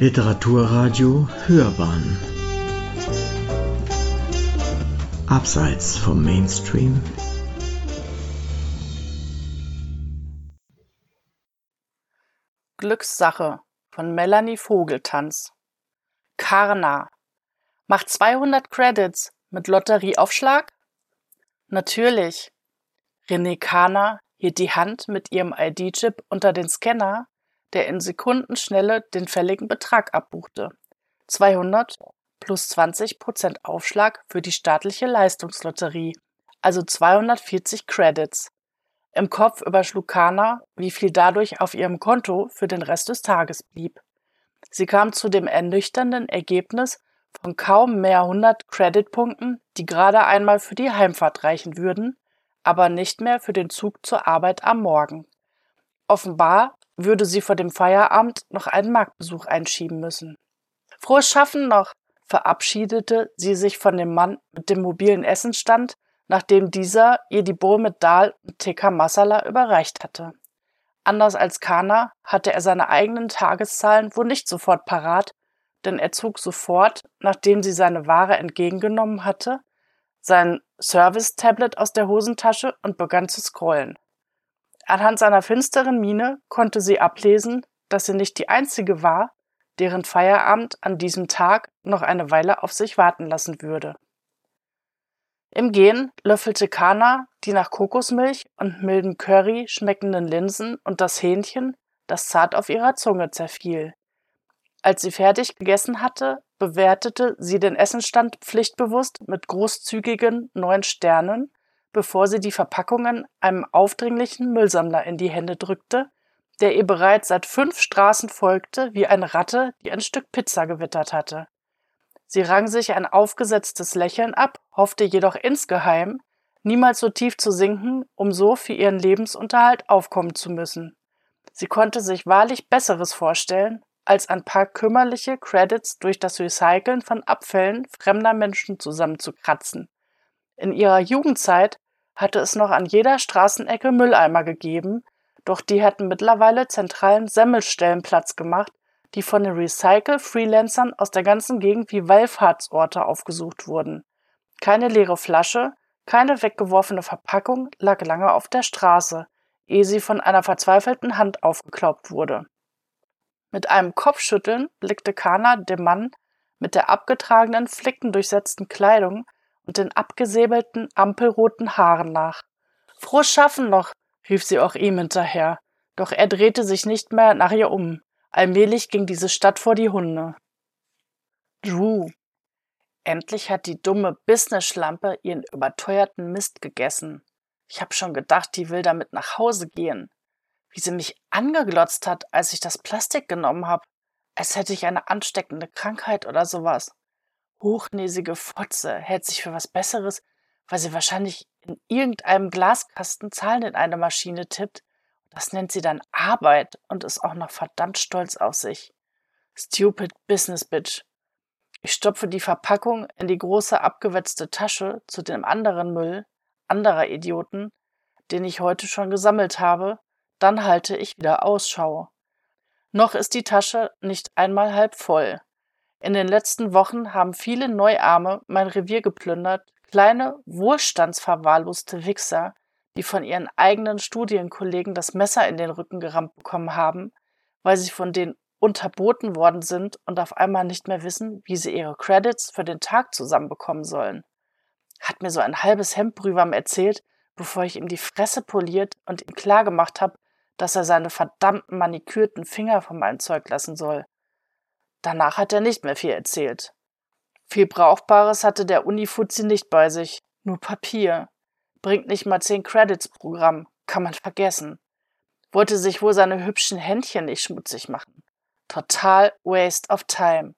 Literaturradio Hörbahn Abseits vom Mainstream Glückssache von Melanie Vogeltanz Karna macht 200 Credits mit Lotterieaufschlag? Natürlich. René Kana hielt die Hand mit ihrem ID-Chip unter den Scanner der in Sekundenschnelle den fälligen Betrag abbuchte. 200 plus 20 Prozent Aufschlag für die staatliche Leistungslotterie, also 240 Credits. Im Kopf überschlug Kana, wie viel dadurch auf ihrem Konto für den Rest des Tages blieb. Sie kam zu dem ernüchternden Ergebnis von kaum mehr 100 Creditpunkten, die gerade einmal für die Heimfahrt reichen würden, aber nicht mehr für den Zug zur Arbeit am Morgen. Offenbar würde sie vor dem Feierabend noch einen Marktbesuch einschieben müssen. Frohes Schaffen noch, verabschiedete sie sich von dem Mann mit dem mobilen Essenstand, nachdem dieser ihr die Bowl mit Dal und Tikka Masala überreicht hatte. Anders als Kana hatte er seine eigenen Tageszahlen wohl nicht sofort parat, denn er zog sofort, nachdem sie seine Ware entgegengenommen hatte, sein Service-Tablet aus der Hosentasche und begann zu scrollen. Anhand seiner finsteren Miene konnte sie ablesen, dass sie nicht die einzige war, deren Feierabend an diesem Tag noch eine Weile auf sich warten lassen würde. Im Gehen löffelte Kana die nach Kokosmilch und mildem Curry schmeckenden Linsen und das Hähnchen, das zart auf ihrer Zunge zerfiel. Als sie fertig gegessen hatte, bewertete sie den Essenstand pflichtbewusst mit großzügigen neun Sternen bevor sie die Verpackungen einem aufdringlichen Müllsammler in die Hände drückte, der ihr bereits seit fünf Straßen folgte, wie eine Ratte, die ein Stück Pizza gewittert hatte. Sie rang sich ein aufgesetztes Lächeln ab, hoffte jedoch insgeheim, niemals so tief zu sinken, um so für ihren Lebensunterhalt aufkommen zu müssen. Sie konnte sich wahrlich Besseres vorstellen, als ein paar kümmerliche Credits durch das Recyceln von Abfällen fremder Menschen zusammenzukratzen. In ihrer Jugendzeit hatte es noch an jeder Straßenecke Mülleimer gegeben, doch die hatten mittlerweile zentralen Semmelstellen Platz gemacht, die von den Recycle-Freelancern aus der ganzen Gegend wie Wallfahrtsorte aufgesucht wurden. Keine leere Flasche, keine weggeworfene Verpackung lag lange auf der Straße, ehe sie von einer verzweifelten Hand aufgeklaubt wurde. Mit einem Kopfschütteln blickte Kana dem Mann mit der abgetragenen, flickendurchsetzten Kleidung und den abgesäbelten, ampelroten Haaren nach. Frohes Schaffen noch, rief sie auch ihm hinterher, doch er drehte sich nicht mehr nach ihr um. Allmählich ging diese Stadt vor die Hunde. Drew. Endlich hat die dumme Business-Schlampe ihren überteuerten Mist gegessen. Ich hab schon gedacht, die will damit nach Hause gehen. Wie sie mich angeglotzt hat, als ich das Plastik genommen hab, als hätte ich eine ansteckende Krankheit oder sowas hochnäsige Fotze hält sich für was Besseres, weil sie wahrscheinlich in irgendeinem Glaskasten Zahlen in eine Maschine tippt. Das nennt sie dann Arbeit und ist auch noch verdammt stolz auf sich. Stupid Business Bitch. Ich stopfe die Verpackung in die große abgewetzte Tasche zu dem anderen Müll anderer Idioten, den ich heute schon gesammelt habe, dann halte ich wieder Ausschau. Noch ist die Tasche nicht einmal halb voll. In den letzten Wochen haben viele Neuarme mein Revier geplündert, kleine, wohlstandsverwahrloste Wichser, die von ihren eigenen Studienkollegen das Messer in den Rücken gerammt bekommen haben, weil sie von denen unterboten worden sind und auf einmal nicht mehr wissen, wie sie ihre Credits für den Tag zusammenbekommen sollen. Hat mir so ein halbes Hemdbrühwarm erzählt, bevor ich ihm die Fresse poliert und ihm klargemacht habe, dass er seine verdammten manikürten Finger von meinem Zeug lassen soll. Danach hat er nicht mehr viel erzählt. Viel Brauchbares hatte der Unifuzzi nicht bei sich, nur Papier. Bringt nicht mal zehn Credits Programm, kann man vergessen. Wollte sich wohl seine hübschen Händchen nicht schmutzig machen. Total waste of time.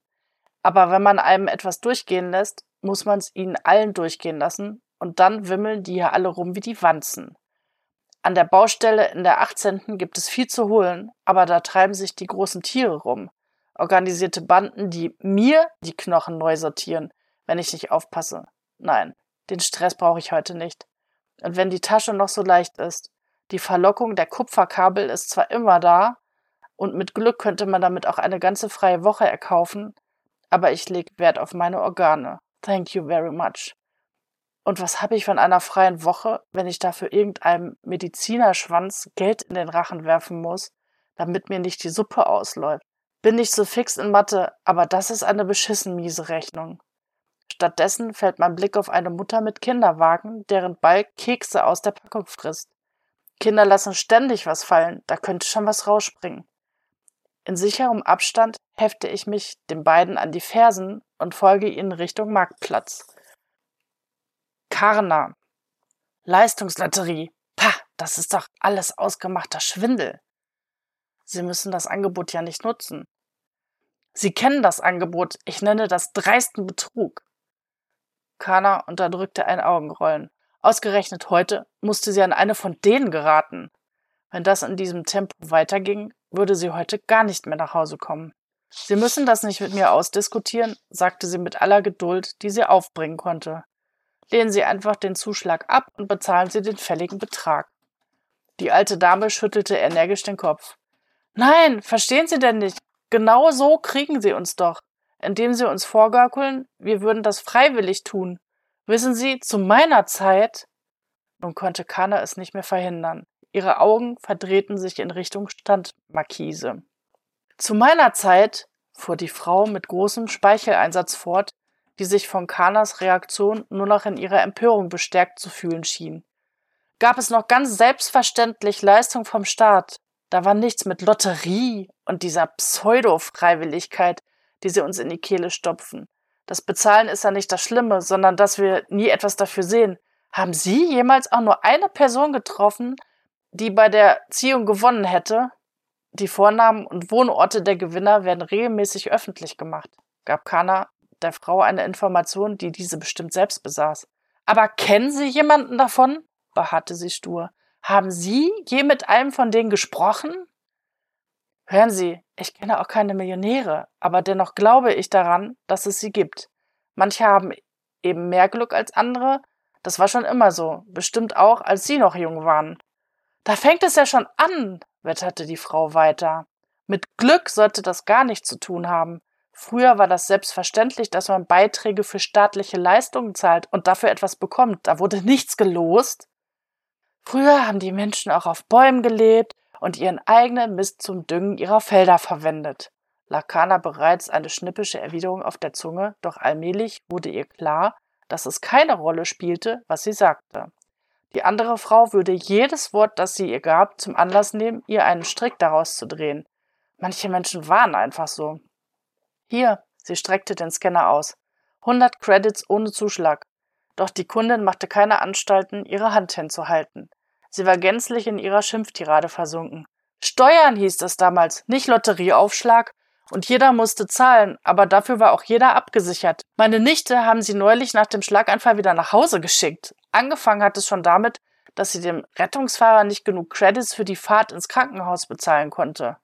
Aber wenn man einem etwas durchgehen lässt, muss man es ihnen allen durchgehen lassen und dann wimmeln die hier alle rum wie die Wanzen. An der Baustelle in der 18. gibt es viel zu holen, aber da treiben sich die großen Tiere rum organisierte Banden, die mir die Knochen neu sortieren, wenn ich nicht aufpasse. Nein, den Stress brauche ich heute nicht. Und wenn die Tasche noch so leicht ist, die Verlockung der Kupferkabel ist zwar immer da, Und mit Glück könnte man damit auch eine ganze freie Woche erkaufen, aber ich leg Wert auf meine Organe. Thank you very much. Und was habe ich von einer freien Woche, wenn ich dafür irgendeinem Medizinerschwanz Geld in den Rachen werfen muss, damit mir nicht die Suppe ausläuft? Bin nicht so fix in Mathe, aber das ist eine beschissen miese Rechnung. Stattdessen fällt mein Blick auf eine Mutter mit Kinderwagen, deren Balk Kekse aus der Packung frisst. Kinder lassen ständig was fallen, da könnte schon was rausspringen. In sicherem Abstand hefte ich mich den beiden an die Fersen und folge ihnen Richtung Marktplatz. Karna. Leistungslotterie. Pah, das ist doch alles ausgemachter Schwindel. Sie müssen das Angebot ja nicht nutzen. Sie kennen das Angebot, ich nenne das dreisten Betrug. Kana unterdrückte ein Augenrollen. Ausgerechnet heute musste sie an eine von denen geraten. Wenn das in diesem Tempo weiterging, würde sie heute gar nicht mehr nach Hause kommen. Sie müssen das nicht mit mir ausdiskutieren, sagte sie mit aller Geduld, die sie aufbringen konnte. Lehnen Sie einfach den Zuschlag ab und bezahlen Sie den fälligen Betrag. Die alte Dame schüttelte energisch den Kopf. Nein, verstehen Sie denn nicht? Genau so kriegen Sie uns doch, indem Sie uns vorgaukeln, wir würden das freiwillig tun. Wissen Sie, zu meiner Zeit. Nun konnte Kana es nicht mehr verhindern. Ihre Augen verdrehten sich in Richtung Standmarkise. Zu meiner Zeit, fuhr die Frau mit großem Speicheleinsatz fort, die sich von Kanas Reaktion nur noch in ihrer Empörung bestärkt zu fühlen schien. Gab es noch ganz selbstverständlich Leistung vom Staat. Da war nichts mit Lotterie und dieser Pseudo-Freiwilligkeit, die sie uns in die Kehle stopfen. Das Bezahlen ist ja nicht das Schlimme, sondern dass wir nie etwas dafür sehen. Haben Sie jemals auch nur eine Person getroffen, die bei der Ziehung gewonnen hätte? Die Vornamen und Wohnorte der Gewinner werden regelmäßig öffentlich gemacht, gab Kana der Frau eine Information, die diese bestimmt selbst besaß. Aber kennen Sie jemanden davon? beharrte sie stur. Haben Sie je mit einem von denen gesprochen? Hören Sie, ich kenne auch keine Millionäre, aber dennoch glaube ich daran, dass es sie gibt. Manche haben eben mehr Glück als andere. Das war schon immer so, bestimmt auch, als Sie noch jung waren. Da fängt es ja schon an, wetterte die Frau weiter. Mit Glück sollte das gar nichts zu tun haben. Früher war das selbstverständlich, dass man Beiträge für staatliche Leistungen zahlt und dafür etwas bekommt. Da wurde nichts gelost. Früher haben die Menschen auch auf Bäumen gelebt und ihren eigenen Mist zum Düngen ihrer Felder verwendet. Lakana bereits eine schnippische Erwiderung auf der Zunge, doch allmählich wurde ihr klar, dass es keine Rolle spielte, was sie sagte. Die andere Frau würde jedes Wort, das sie ihr gab, zum Anlass nehmen, ihr einen Strick daraus zu drehen. Manche Menschen waren einfach so. Hier, sie streckte den Scanner aus. 100 Credits ohne Zuschlag. Doch die Kundin machte keine Anstalten, ihre Hand hinzuhalten. Sie war gänzlich in ihrer Schimpftirade versunken. Steuern hieß es damals, nicht Lotterieaufschlag. Und jeder musste zahlen, aber dafür war auch jeder abgesichert. Meine Nichte haben sie neulich nach dem Schlaganfall wieder nach Hause geschickt. Angefangen hat es schon damit, dass sie dem Rettungsfahrer nicht genug Credits für die Fahrt ins Krankenhaus bezahlen konnte.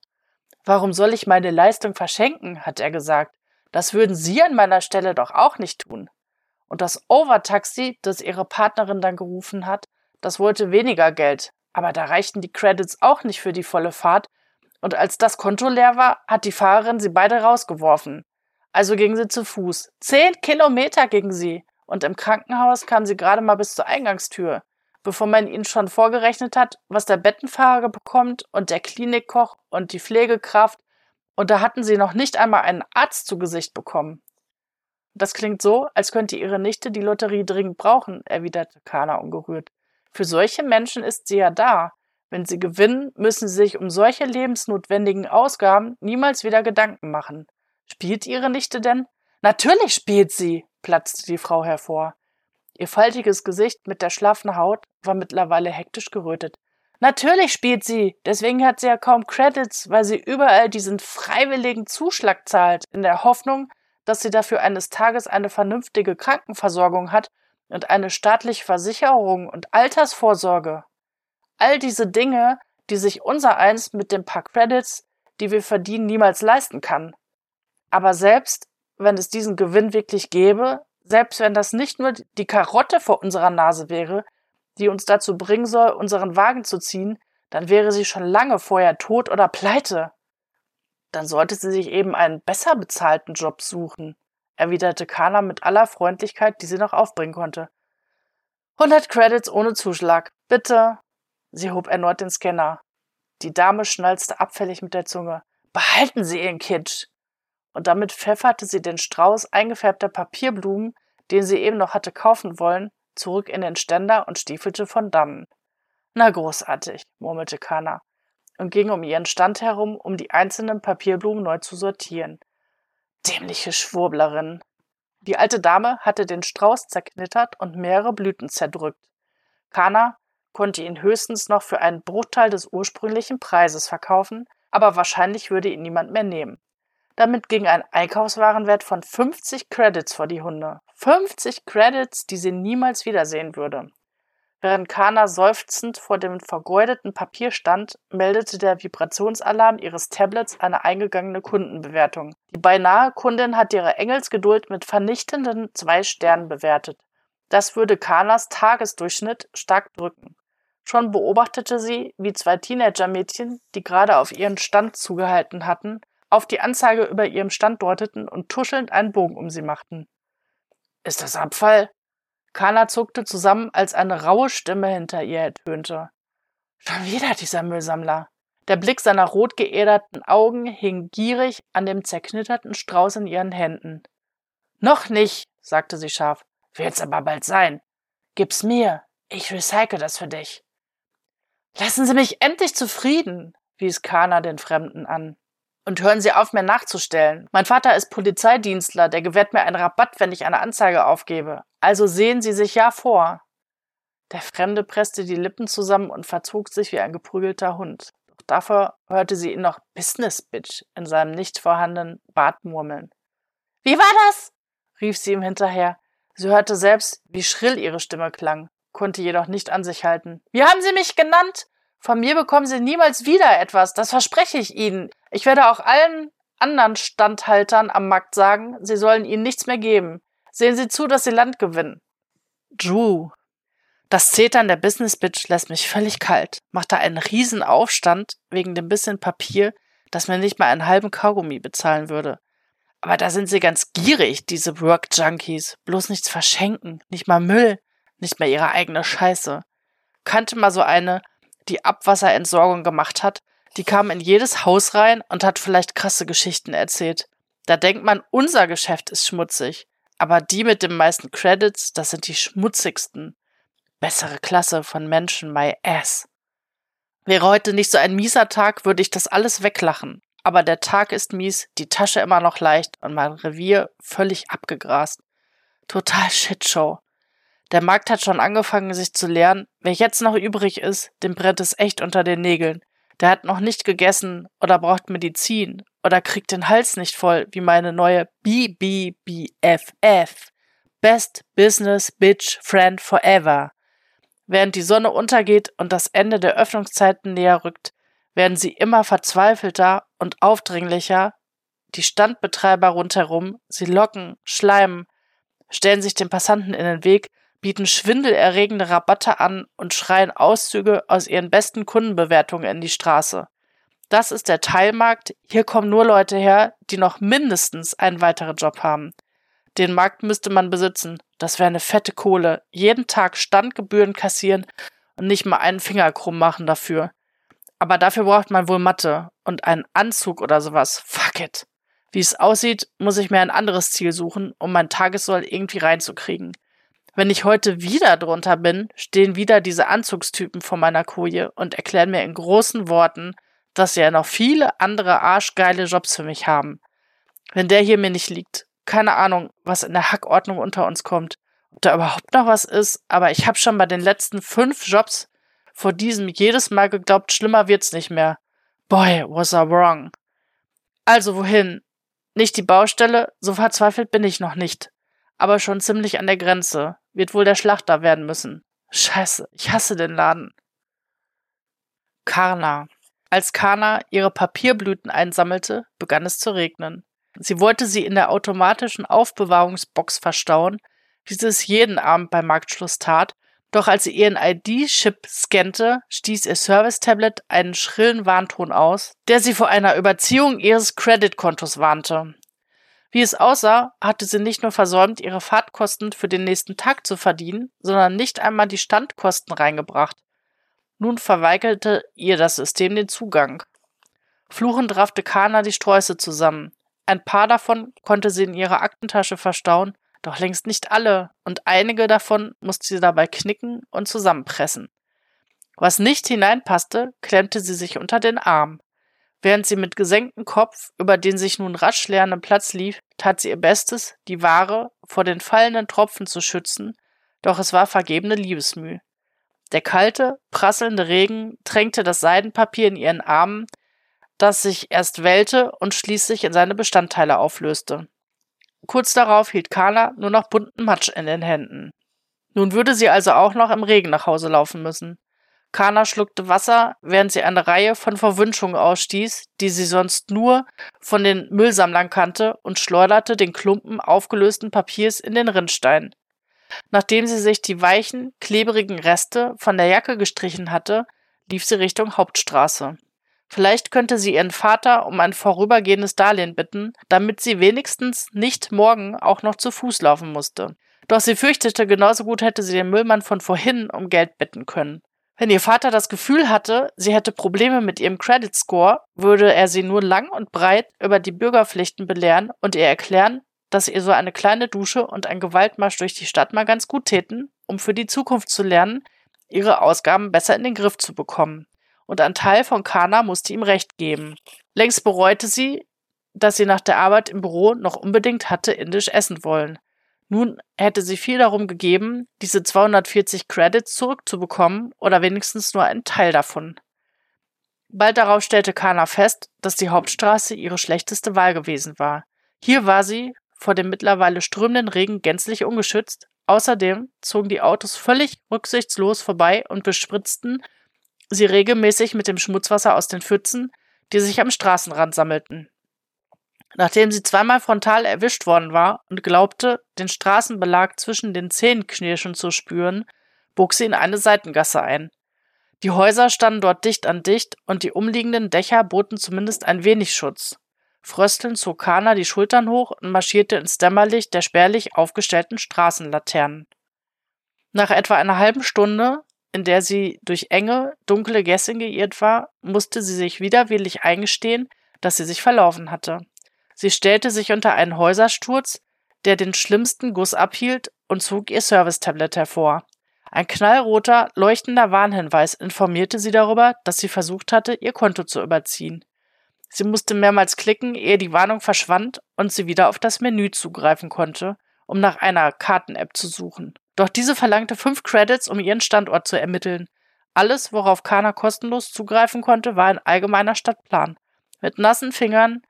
Warum soll ich meine Leistung verschenken? hat er gesagt. Das würden Sie an meiner Stelle doch auch nicht tun. Und das Overtaxi, das Ihre Partnerin dann gerufen hat, das wollte weniger Geld. Aber da reichten die Credits auch nicht für die volle Fahrt. Und als das Konto leer war, hat die Fahrerin sie beide rausgeworfen. Also ging sie zu Fuß. Zehn Kilometer ging sie. Und im Krankenhaus kam sie gerade mal bis zur Eingangstür bevor man ihnen schon vorgerechnet hat, was der Bettenfahrer bekommt und der Klinikkoch und die Pflegekraft, und da hatten sie noch nicht einmal einen Arzt zu Gesicht bekommen. Das klingt so, als könnte ihre Nichte die Lotterie dringend brauchen, erwiderte Kana ungerührt. Für solche Menschen ist sie ja da. Wenn sie gewinnen, müssen sie sich um solche lebensnotwendigen Ausgaben niemals wieder Gedanken machen. Spielt ihre Nichte denn? Natürlich spielt sie, platzte die Frau hervor. Ihr faltiges Gesicht mit der schlaffen Haut war mittlerweile hektisch gerötet. Natürlich spielt sie, deswegen hat sie ja kaum Credits, weil sie überall diesen freiwilligen Zuschlag zahlt, in der Hoffnung, dass sie dafür eines Tages eine vernünftige Krankenversorgung hat und eine staatliche Versicherung und Altersvorsorge. All diese Dinge, die sich unser eins mit den paar Credits, die wir verdienen, niemals leisten kann. Aber selbst wenn es diesen Gewinn wirklich gäbe, selbst wenn das nicht nur die Karotte vor unserer Nase wäre, die uns dazu bringen soll, unseren Wagen zu ziehen, dann wäre sie schon lange vorher tot oder pleite. Dann sollte sie sich eben einen besser bezahlten Job suchen, erwiderte Kana mit aller Freundlichkeit, die sie noch aufbringen konnte. 100 Credits ohne Zuschlag. Bitte. Sie hob erneut den Scanner. Die Dame schnalzte abfällig mit der Zunge. Behalten Sie Ihren Kitsch. Und damit pfefferte sie den Strauß eingefärbter Papierblumen, den sie eben noch hatte kaufen wollen, zurück in den Ständer und stiefelte von dannen. Na großartig, murmelte Kana und ging um ihren Stand herum, um die einzelnen Papierblumen neu zu sortieren. Dämliche Schwurblerin. Die alte Dame hatte den Strauß zerknittert und mehrere Blüten zerdrückt. Kana konnte ihn höchstens noch für einen Bruchteil des ursprünglichen Preises verkaufen, aber wahrscheinlich würde ihn niemand mehr nehmen. Damit ging ein Einkaufswarenwert von 50 Credits vor die Hunde. 50 Credits, die sie niemals wiedersehen würde. Während Kana seufzend vor dem vergeudeten Papier stand, meldete der Vibrationsalarm ihres Tablets eine eingegangene Kundenbewertung. Die beinahe Kundin hat ihre Engelsgeduld mit vernichtenden zwei Sternen bewertet. Das würde Kanas Tagesdurchschnitt stark drücken. Schon beobachtete sie, wie zwei Teenager-Mädchen, die gerade auf ihren Stand zugehalten hatten, auf die Anzeige über ihrem Stand deuteten und tuschelnd einen Bogen um sie machten. Ist das Abfall? Kana zuckte zusammen, als eine raue Stimme hinter ihr ertönte. Schon wieder dieser Müllsammler. Der Blick seiner rot geäderten Augen hing gierig an dem zerknitterten Strauß in ihren Händen. Noch nicht, sagte sie scharf. Wird's aber bald sein. Gib's mir. Ich recycle das für dich. Lassen Sie mich endlich zufrieden, wies Kana den Fremden an. Und hören Sie auf, mir nachzustellen. Mein Vater ist Polizeidienstler, der gewährt mir einen Rabatt, wenn ich eine Anzeige aufgebe. Also sehen Sie sich ja vor. Der Fremde presste die Lippen zusammen und verzog sich wie ein geprügelter Hund. Doch dafür hörte sie ihn noch Business Bitch in seinem nicht vorhandenen Bart murmeln. Wie war das? rief sie ihm hinterher. Sie hörte selbst, wie schrill ihre Stimme klang, konnte jedoch nicht an sich halten. Wie haben Sie mich genannt? Von mir bekommen Sie niemals wieder etwas, das verspreche ich Ihnen. Ich werde auch allen anderen Standhaltern am Markt sagen, sie sollen Ihnen nichts mehr geben. Sehen Sie zu, dass Sie Land gewinnen. Drew. Das Zetern der Business Bitch lässt mich völlig kalt, macht da einen riesen Aufstand wegen dem bisschen Papier, das mir nicht mal einen halben Kaugummi bezahlen würde. Aber da sind sie ganz gierig, diese Work Junkies. Bloß nichts verschenken, nicht mal Müll, nicht mehr ihre eigene Scheiße. Kannte mal so eine, die Abwasserentsorgung gemacht hat, die kam in jedes Haus rein und hat vielleicht krasse Geschichten erzählt. Da denkt man, unser Geschäft ist schmutzig. Aber die mit den meisten Credits, das sind die schmutzigsten. Bessere Klasse von Menschen, my ass. Wäre heute nicht so ein mieser Tag, würde ich das alles weglachen. Aber der Tag ist mies, die Tasche immer noch leicht und mein Revier völlig abgegrast. Total Shitshow. Der Markt hat schon angefangen, sich zu leeren. Wer jetzt noch übrig ist, dem brennt es echt unter den Nägeln. Der hat noch nicht gegessen oder braucht Medizin oder kriegt den Hals nicht voll wie meine neue BBBFF. Best Business Bitch Friend Forever. Während die Sonne untergeht und das Ende der Öffnungszeiten näher rückt, werden sie immer verzweifelter und aufdringlicher. Die Standbetreiber rundherum, sie locken, schleimen, stellen sich den Passanten in den Weg bieten schwindelerregende Rabatte an und schreien Auszüge aus ihren besten Kundenbewertungen in die Straße. Das ist der Teilmarkt. Hier kommen nur Leute her, die noch mindestens einen weiteren Job haben. Den Markt müsste man besitzen. Das wäre eine fette Kohle. Jeden Tag Standgebühren kassieren und nicht mal einen Finger krumm machen dafür. Aber dafür braucht man wohl Mathe und einen Anzug oder sowas. Fuck it. Wie es aussieht, muss ich mir ein anderes Ziel suchen, um mein Tagessoll irgendwie reinzukriegen. Wenn ich heute wieder drunter bin, stehen wieder diese Anzugstypen vor meiner Koje und erklären mir in großen Worten, dass sie ja noch viele andere arschgeile Jobs für mich haben. Wenn der hier mir nicht liegt, keine Ahnung, was in der Hackordnung unter uns kommt, ob da überhaupt noch was ist, aber ich habe schon bei den letzten fünf Jobs vor diesem jedes Mal geglaubt, schlimmer wird's nicht mehr. Boy, was I wrong. Also wohin? Nicht die Baustelle, so verzweifelt bin ich noch nicht aber schon ziemlich an der Grenze. Wird wohl der Schlachter werden müssen. Scheiße, ich hasse den Laden. Karna. Als Karna ihre Papierblüten einsammelte, begann es zu regnen. Sie wollte sie in der automatischen Aufbewahrungsbox verstauen, wie sie es jeden Abend beim Marktschluss tat, Doch als sie ihren ID-Chip scannte, stieß ihr Service-Tablet einen schrillen Warnton aus, der sie vor einer Überziehung ihres Creditkontos warnte. Wie es aussah, hatte sie nicht nur versäumt, ihre Fahrtkosten für den nächsten Tag zu verdienen, sondern nicht einmal die Standkosten reingebracht. Nun verweigerte ihr das System den Zugang. Fluchend raffte Kana die Sträuße zusammen. Ein paar davon konnte sie in ihrer Aktentasche verstauen, doch längst nicht alle, und einige davon musste sie dabei knicken und zusammenpressen. Was nicht hineinpasste, klemmte sie sich unter den Arm. Während sie mit gesenktem Kopf über den sich nun rasch leerenden Platz lief, tat sie ihr Bestes, die Ware vor den fallenden Tropfen zu schützen, doch es war vergebene Liebesmüh. Der kalte, prasselnde Regen tränkte das Seidenpapier in ihren Armen, das sich erst wellte und schließlich in seine Bestandteile auflöste. Kurz darauf hielt Carla nur noch bunten Matsch in den Händen. Nun würde sie also auch noch im Regen nach Hause laufen müssen. Kana schluckte Wasser, während sie eine Reihe von Verwünschungen ausstieß, die sie sonst nur von den Müllsammlern kannte, und schleuderte den Klumpen aufgelösten Papiers in den Rinnstein. Nachdem sie sich die weichen, klebrigen Reste von der Jacke gestrichen hatte, lief sie Richtung Hauptstraße. Vielleicht könnte sie ihren Vater um ein vorübergehendes Darlehen bitten, damit sie wenigstens nicht morgen auch noch zu Fuß laufen musste. Doch sie fürchtete, genauso gut hätte sie den Müllmann von vorhin um Geld bitten können. Wenn ihr Vater das Gefühl hatte, sie hätte Probleme mit ihrem Credit Score, würde er sie nur lang und breit über die Bürgerpflichten belehren und ihr erklären, dass ihr so eine kleine Dusche und ein Gewaltmarsch durch die Stadt mal ganz gut täten, um für die Zukunft zu lernen, ihre Ausgaben besser in den Griff zu bekommen und ein Teil von Kana musste ihm recht geben. Längst bereute sie, dass sie nach der Arbeit im Büro noch unbedingt hatte indisch essen wollen. Nun hätte sie viel darum gegeben, diese 240 Credits zurückzubekommen oder wenigstens nur einen Teil davon. Bald darauf stellte Kana fest, dass die Hauptstraße ihre schlechteste Wahl gewesen war. Hier war sie vor dem mittlerweile strömenden Regen gänzlich ungeschützt. Außerdem zogen die Autos völlig rücksichtslos vorbei und bespritzten sie regelmäßig mit dem Schmutzwasser aus den Pfützen, die sich am Straßenrand sammelten. Nachdem sie zweimal frontal erwischt worden war und glaubte, den Straßenbelag zwischen den Zähnenknirschen zu spüren, bog sie in eine Seitengasse ein. Die Häuser standen dort dicht an dicht und die umliegenden Dächer boten zumindest ein wenig Schutz. Fröstelnd zog Kana die Schultern hoch und marschierte ins Dämmerlicht der spärlich aufgestellten Straßenlaternen. Nach etwa einer halben Stunde in der sie durch enge, dunkle Gässchen geirrt war, musste sie sich widerwillig eingestehen, dass sie sich verlaufen hatte. Sie stellte sich unter einen Häusersturz, der den schlimmsten Guss abhielt, und zog ihr Service-Tablet hervor. Ein knallroter, leuchtender Warnhinweis informierte sie darüber, dass sie versucht hatte, ihr Konto zu überziehen. Sie musste mehrmals klicken, ehe die Warnung verschwand und sie wieder auf das Menü zugreifen konnte, um nach einer Karten-App zu suchen. Doch diese verlangte fünf Credits, um ihren Standort zu ermitteln. Alles, worauf Kana kostenlos zugreifen konnte, war ein allgemeiner Stadtplan. Mit nassen Fingern,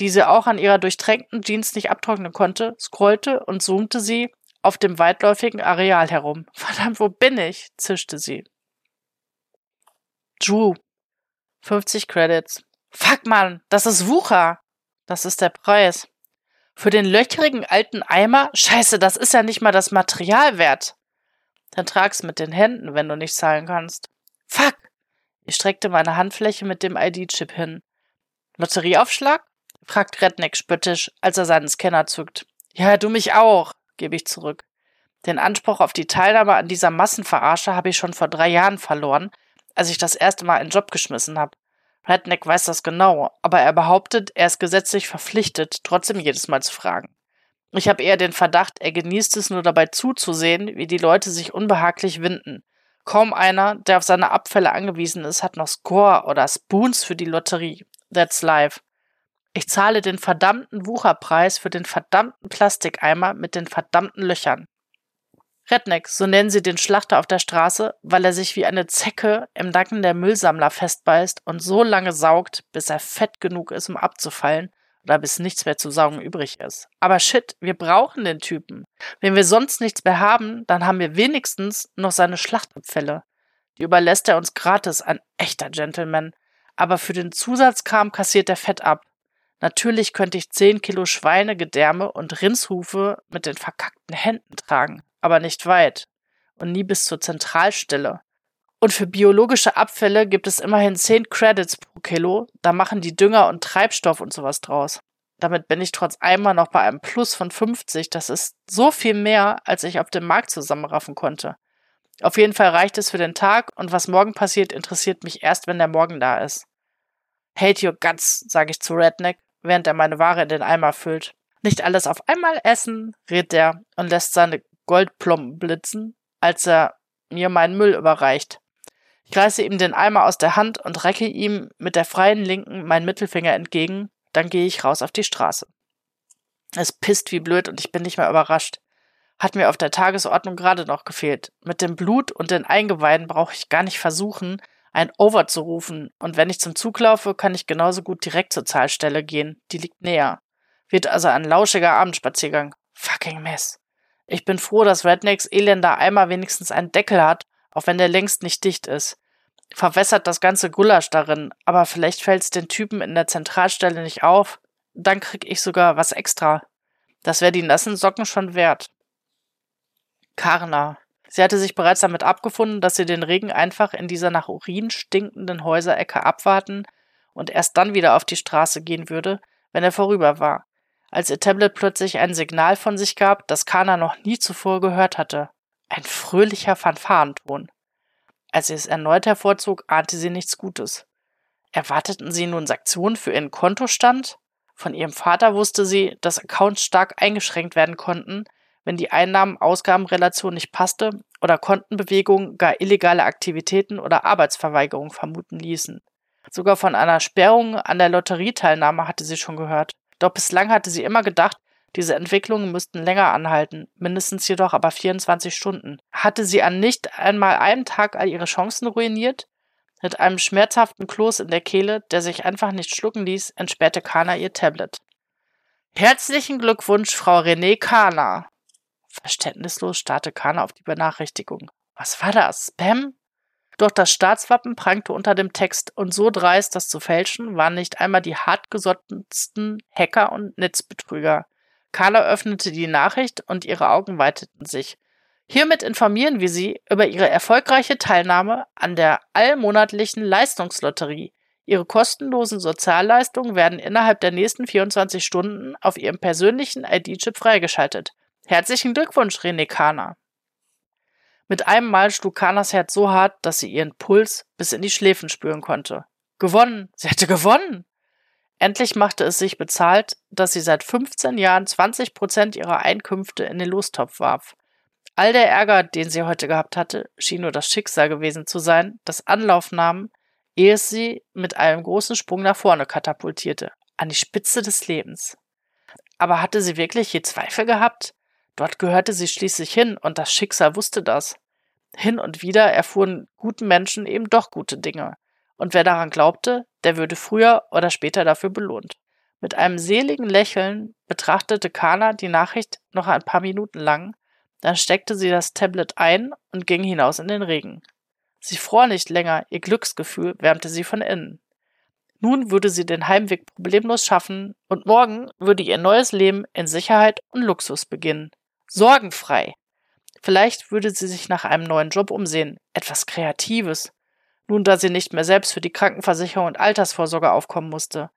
die sie auch an ihrer durchtränkten Jeans nicht abtrocknen konnte, scrollte und zoomte sie auf dem weitläufigen Areal herum. Verdammt, wo bin ich? zischte sie. Drew. 50 Credits. Fuck, Mann, das ist Wucher. Das ist der Preis. Für den löchrigen alten Eimer? Scheiße, das ist ja nicht mal das Material wert. Dann trag's mit den Händen, wenn du nicht zahlen kannst. Fuck! Ich streckte meine Handfläche mit dem ID-Chip hin. Lotterieaufschlag? Fragt Redneck spöttisch, als er seinen Scanner zückt. Ja, du mich auch, gebe ich zurück. Den Anspruch auf die Teilnahme an dieser Massenverarsche habe ich schon vor drei Jahren verloren, als ich das erste Mal einen Job geschmissen habe. Redneck weiß das genau, aber er behauptet, er ist gesetzlich verpflichtet, trotzdem jedes Mal zu fragen. Ich habe eher den Verdacht, er genießt es nur dabei zuzusehen, wie die Leute sich unbehaglich winden. Kaum einer, der auf seine Abfälle angewiesen ist, hat noch Score oder Spoons für die Lotterie. That's life. Ich zahle den verdammten Wucherpreis für den verdammten Plastikeimer mit den verdammten Löchern. Redneck, so nennen sie den Schlachter auf der Straße, weil er sich wie eine Zecke im Nacken der Müllsammler festbeißt und so lange saugt, bis er fett genug ist, um abzufallen oder bis nichts mehr zu saugen übrig ist. Aber shit, wir brauchen den Typen. Wenn wir sonst nichts mehr haben, dann haben wir wenigstens noch seine Schlachtabfälle. Die überlässt er uns gratis, ein echter Gentleman. Aber für den Zusatzkram kassiert er fett ab. Natürlich könnte ich 10 Kilo Schweinegedärme und Rindshufe mit den verkackten Händen tragen aber nicht weit. und nie bis zur Zentralstelle. Und für biologische Abfälle gibt es immerhin 10 Credits pro Kilo, da machen die Dünger und Treibstoff und sowas draus. Damit bin ich trotz einmal noch bei einem Plus von 50. Das ist so viel mehr, als ich auf dem Markt zusammenraffen konnte. Auf jeden Fall reicht es für den Tag und was morgen passiert, interessiert mich erst, wenn der Morgen da ist. Hate your guts, sage ich zu Redneck, während er meine Ware in den Eimer füllt. Nicht alles auf einmal essen, redet er und lässt seine Goldplomben blitzen, als er mir meinen Müll überreicht. Ich reiße ihm den Eimer aus der Hand und recke ihm mit der freien Linken meinen Mittelfinger entgegen, dann gehe ich raus auf die Straße. Es pisst wie blöd und ich bin nicht mehr überrascht. Hat mir auf der Tagesordnung gerade noch gefehlt. Mit dem Blut und den Eingeweiden brauche ich gar nicht versuchen, ein Over zu rufen, und wenn ich zum Zug laufe, kann ich genauso gut direkt zur Zahlstelle gehen, die liegt näher. Wird also ein lauschiger Abendspaziergang. Fucking Mess. Ich bin froh, dass Rednecks elender Eimer wenigstens einen Deckel hat, auch wenn der längst nicht dicht ist. Verwässert das ganze Gulasch darin, aber vielleicht fällt's den Typen in der Zentralstelle nicht auf. Dann krieg ich sogar was extra. Das wäre die nassen Socken schon wert. Karna. Sie hatte sich bereits damit abgefunden, dass sie den Regen einfach in dieser nach Urin stinkenden Häuserecke abwarten und erst dann wieder auf die Straße gehen würde, wenn er vorüber war, als ihr Tablet plötzlich ein Signal von sich gab, das Kana noch nie zuvor gehört hatte. Ein fröhlicher Fanfarenton. Als sie es erneut hervorzog, ahnte sie nichts Gutes. Erwarteten sie nun Sanktionen für ihren Kontostand? Von ihrem Vater wusste sie, dass Accounts stark eingeschränkt werden konnten, wenn die Einnahmen-Ausgaben-Relation nicht passte oder Kontenbewegungen gar illegale Aktivitäten oder Arbeitsverweigerung vermuten ließen. Sogar von einer Sperrung an der Lotterieteilnahme hatte sie schon gehört. Doch bislang hatte sie immer gedacht, diese Entwicklungen müssten länger anhalten, mindestens jedoch aber 24 Stunden. Hatte sie an nicht einmal einem Tag all ihre Chancen ruiniert? Mit einem schmerzhaften Kloß in der Kehle, der sich einfach nicht schlucken ließ, entsperrte Kana ihr Tablet. Herzlichen Glückwunsch, Frau René Kana, Verständnislos starrte Kana auf die Benachrichtigung. Was war das? Spam? Doch das Staatswappen prangte unter dem Text und so dreist, das zu fälschen, waren nicht einmal die hartgesottensten Hacker und Netzbetrüger. Carla öffnete die Nachricht und ihre Augen weiteten sich. Hiermit informieren wir Sie über Ihre erfolgreiche Teilnahme an der allmonatlichen Leistungslotterie. Ihre kostenlosen Sozialleistungen werden innerhalb der nächsten 24 Stunden auf Ihrem persönlichen ID-Chip freigeschaltet. Herzlichen Glückwunsch, René Kana. Mit einem Mal schlug Kanas Herz so hart, dass sie ihren Puls bis in die Schläfen spüren konnte. Gewonnen! Sie hatte gewonnen! Endlich machte es sich bezahlt, dass sie seit 15 Jahren 20 Prozent ihrer Einkünfte in den Lostopf warf. All der Ärger, den sie heute gehabt hatte, schien nur das Schicksal gewesen zu sein, das Anlauf nahm, ehe es sie mit einem großen Sprung nach vorne katapultierte, an die Spitze des Lebens. Aber hatte sie wirklich je Zweifel gehabt? Dort gehörte sie schließlich hin, und das Schicksal wusste das. Hin und wieder erfuhren guten Menschen eben doch gute Dinge. Und wer daran glaubte, der würde früher oder später dafür belohnt. Mit einem seligen Lächeln betrachtete Kana die Nachricht noch ein paar Minuten lang, dann steckte sie das Tablet ein und ging hinaus in den Regen. Sie fror nicht länger, ihr Glücksgefühl wärmte sie von innen. Nun würde sie den Heimweg problemlos schaffen und morgen würde ihr neues Leben in Sicherheit und Luxus beginnen. Sorgenfrei. Vielleicht würde sie sich nach einem neuen Job umsehen, etwas Kreatives. Nun, da sie nicht mehr selbst für die Krankenversicherung und Altersvorsorge aufkommen musste.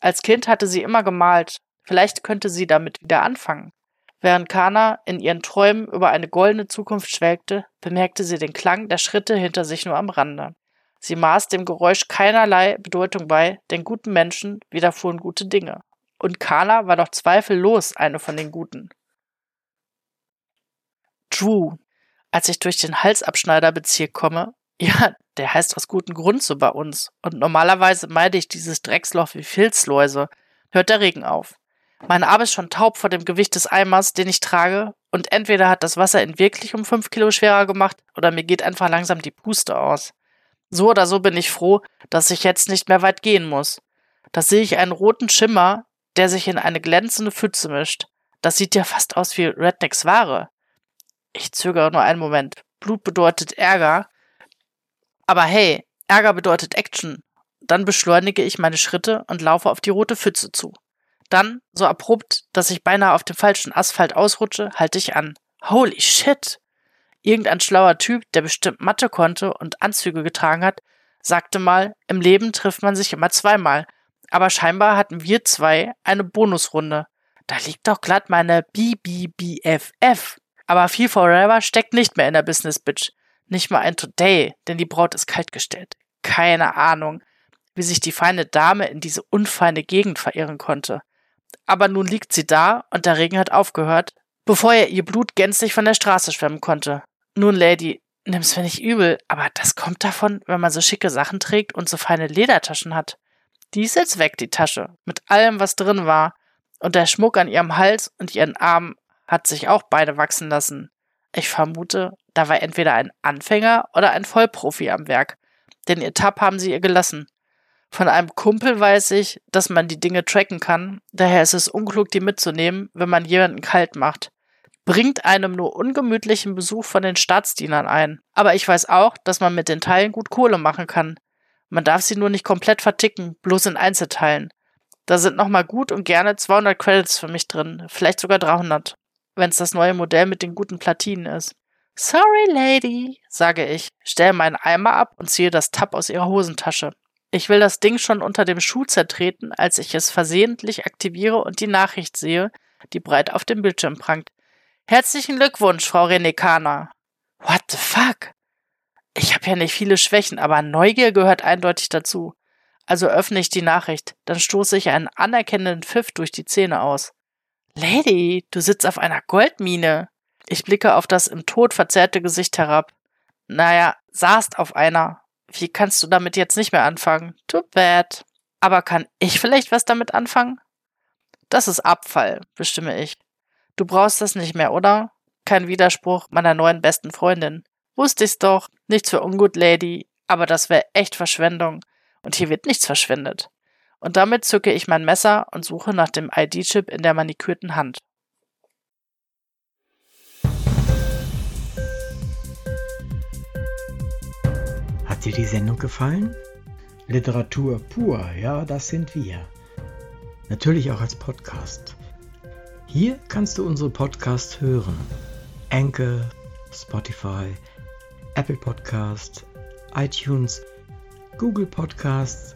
Als Kind hatte sie immer gemalt. Vielleicht könnte sie damit wieder anfangen. Während Kana in ihren Träumen über eine goldene Zukunft schwelgte, bemerkte sie den Klang der Schritte hinter sich nur am Rande. Sie maß dem Geräusch keinerlei Bedeutung bei, denn guten Menschen widerfuhren gute Dinge. Und Kana war doch zweifellos eine von den Guten. Drew. Als ich durch den Halsabschneiderbezirk komme, ja, der heißt aus gutem Grund so bei uns. Und normalerweise meide ich dieses Drecksloch wie Filzläuse. Hört der Regen auf. Mein Arm ist schon taub vor dem Gewicht des Eimers, den ich trage, und entweder hat das Wasser ihn wirklich um fünf Kilo schwerer gemacht, oder mir geht einfach langsam die Puste aus. So oder so bin ich froh, dass ich jetzt nicht mehr weit gehen muss. Da sehe ich einen roten Schimmer, der sich in eine glänzende Pfütze mischt. Das sieht ja fast aus wie Rednecks Ware. Ich zögere nur einen Moment. Blut bedeutet Ärger. Aber hey, Ärger bedeutet Action. Dann beschleunige ich meine Schritte und laufe auf die rote Pfütze zu. Dann, so abrupt, dass ich beinahe auf dem falschen Asphalt ausrutsche, halte ich an. Holy shit! Irgendein schlauer Typ, der bestimmt Mathe konnte und Anzüge getragen hat, sagte mal, im Leben trifft man sich immer zweimal. Aber scheinbar hatten wir zwei eine Bonusrunde. Da liegt doch glatt meine BBBFF. Aber viel Forever steckt nicht mehr in der Business Bitch. Nicht mal ein Today, denn die Braut ist kaltgestellt. Keine Ahnung, wie sich die feine Dame in diese unfeine Gegend verirren konnte. Aber nun liegt sie da und der Regen hat aufgehört, bevor er ihr Blut gänzlich von der Straße schwemmen konnte. Nun, Lady, nimm's mir nicht übel, aber das kommt davon, wenn man so schicke Sachen trägt und so feine Ledertaschen hat. Die ist jetzt weg, die Tasche, mit allem, was drin war, und der Schmuck an ihrem Hals und ihren Armen hat sich auch beide wachsen lassen. Ich vermute, da war entweder ein Anfänger oder ein Vollprofi am Werk, denn ihr Tab haben sie ihr gelassen. Von einem Kumpel weiß ich, dass man die Dinge tracken kann, daher ist es unklug, die mitzunehmen, wenn man jemanden kalt macht. Bringt einem nur ungemütlichen Besuch von den Staatsdienern ein. Aber ich weiß auch, dass man mit den Teilen gut Kohle machen kann. Man darf sie nur nicht komplett verticken, bloß in Einzelteilen. Da sind nochmal gut und gerne 200 Credits für mich drin, vielleicht sogar 300, wenn es das neue Modell mit den guten Platinen ist. Sorry, Lady, sage ich, stelle meinen Eimer ab und ziehe das Tab aus ihrer Hosentasche. Ich will das Ding schon unter dem Schuh zertreten, als ich es versehentlich aktiviere und die Nachricht sehe, die breit auf dem Bildschirm prangt. Herzlichen Glückwunsch, Frau Renekana. What the fuck? Ich habe ja nicht viele Schwächen, aber Neugier gehört eindeutig dazu. Also öffne ich die Nachricht, dann stoße ich einen anerkennenden Pfiff durch die Zähne aus. Lady, du sitzt auf einer Goldmine. Ich blicke auf das im Tod verzerrte Gesicht herab. Naja, saßt auf einer. Wie kannst du damit jetzt nicht mehr anfangen? Too bad. Aber kann ich vielleicht was damit anfangen? Das ist Abfall, bestimme ich. Du brauchst das nicht mehr, oder? Kein Widerspruch meiner neuen besten Freundin. Wusste ich's doch. Nichts für ungut, Lady. Aber das wäre echt Verschwendung. Und hier wird nichts verschwendet. Und damit zücke ich mein Messer und suche nach dem ID-Chip in der manikürten Hand. Hat dir die Sendung gefallen? Literatur pur, ja, das sind wir. Natürlich auch als Podcast. Hier kannst du unsere Podcasts hören. Anchor, Spotify, Apple Podcast, iTunes, Google Podcasts,